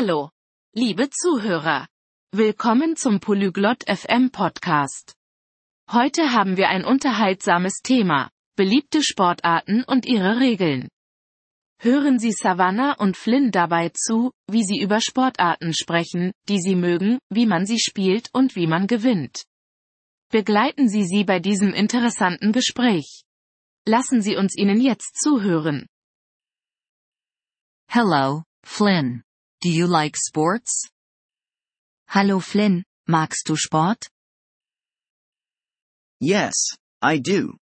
Hallo, liebe Zuhörer. Willkommen zum Polyglot FM Podcast. Heute haben wir ein unterhaltsames Thema, beliebte Sportarten und ihre Regeln. Hören Sie Savannah und Flynn dabei zu, wie sie über Sportarten sprechen, die sie mögen, wie man sie spielt und wie man gewinnt. Begleiten Sie sie bei diesem interessanten Gespräch. Lassen Sie uns ihnen jetzt zuhören. Hello, Flynn. Do you like sports? Hallo Flynn, magst du Sport? Yes, I do.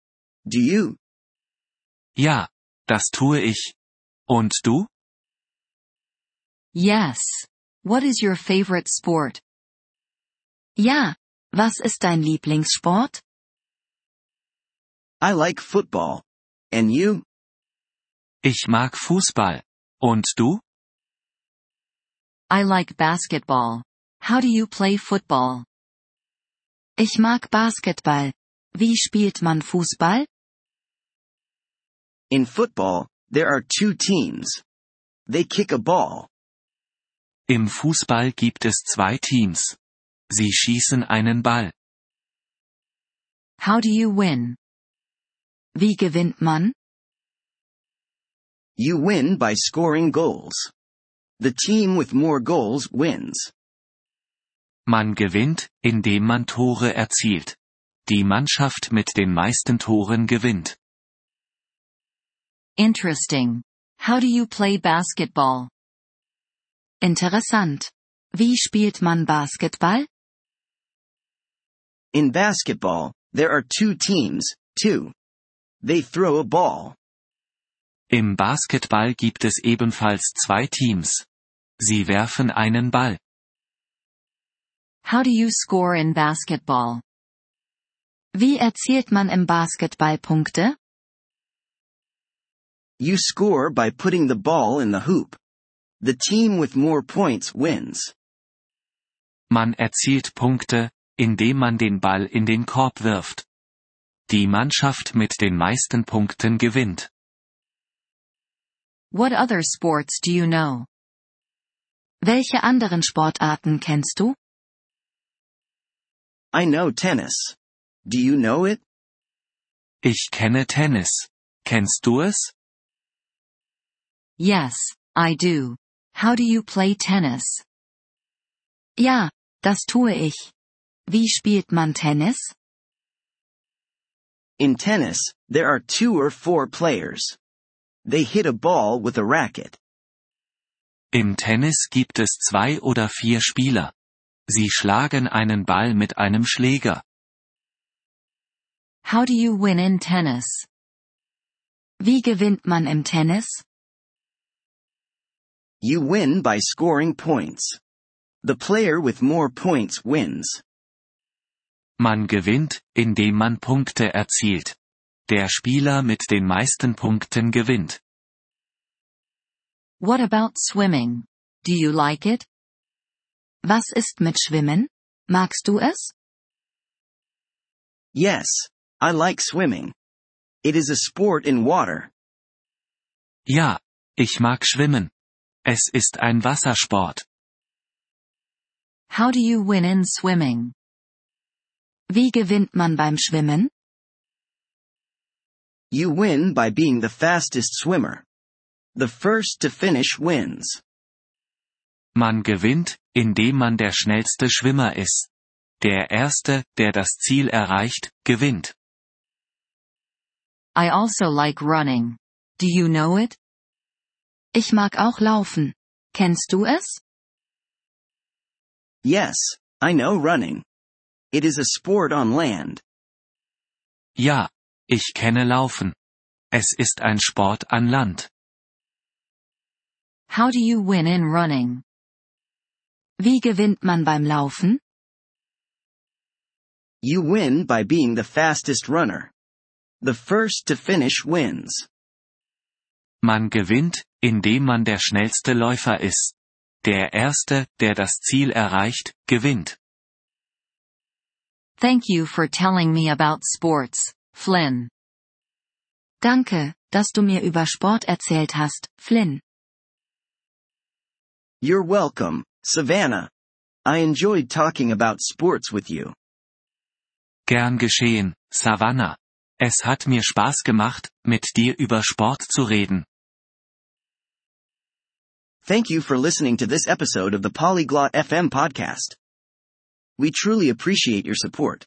Do you? Ja, das tue ich. Und du? Yes. What is your favorite sport? Ja, was ist dein Lieblingssport? I like football. And you? Ich mag Fußball. Und du? I like basketball. How do you play football? Ich mag Basketball. Wie spielt man Fußball? In football, there are two teams. They kick a ball. Im Fußball gibt es zwei Teams. Sie schießen einen Ball. How do you win? Wie gewinnt man? You win by scoring goals. The team with more goals wins. Man gewinnt, indem man Tore erzielt. Die Mannschaft mit den meisten Toren gewinnt. Interesting. How do you play basketball? Interessant. Wie spielt man Basketball? In basketball, there are two teams, too. They throw a ball. Im Basketball gibt es ebenfalls zwei Teams. Sie werfen einen Ball. How do you score in basketball? Wie erzielt man im Basketball Punkte? You score by putting the ball in the hoop. The team with more points wins. Man erzielt Punkte, indem man den Ball in den Korb wirft. Die Mannschaft mit den meisten Punkten gewinnt. What other sports do you know? Welche anderen Sportarten kennst du? I know tennis. Do you know it? Ich kenne Tennis. Kennst du es? Yes, I do. How do you play tennis? Ja, das tue ich. Wie spielt man Tennis? In tennis, there are two or four players. They hit a ball with a racket. Im Tennis gibt es zwei oder vier Spieler. Sie schlagen einen Ball mit einem Schläger. How do you win in tennis? Wie gewinnt man im Tennis? You win by scoring points. The player with more points wins. Man gewinnt, indem man Punkte erzielt. Der Spieler mit den meisten Punkten gewinnt. What about swimming? Do you like it? Was ist mit Schwimmen? Magst du es? Yes, I like swimming. It is a sport in water. Ja, ich mag schwimmen. Es ist ein Wassersport. How do you win in swimming? Wie gewinnt man beim Schwimmen? You win by being the fastest swimmer. The first to finish wins. Man gewinnt, indem man der schnellste Schwimmer ist. Der Erste, der das Ziel erreicht, gewinnt. I also like running. Do you know it? Ich mag auch laufen. Kennst du es? Yes, I know running. It is a sport on land. Ja, ich kenne Laufen. Es ist ein Sport an Land. How do you win in running? Wie gewinnt man beim Laufen? You win by being the fastest runner. The first to finish wins. Man gewinnt, indem man der schnellste Läufer ist. Der Erste, der das Ziel erreicht, gewinnt. Thank you for telling me about sports, Flynn. Danke, dass du mir über Sport erzählt hast, Flynn. You're welcome, Savannah. I enjoyed talking about sports with you. Gern geschehen, Savannah. Es hat mir Spaß gemacht, mit dir über Sport zu reden. Thank you for listening to this episode of the Polyglot FM podcast. We truly appreciate your support.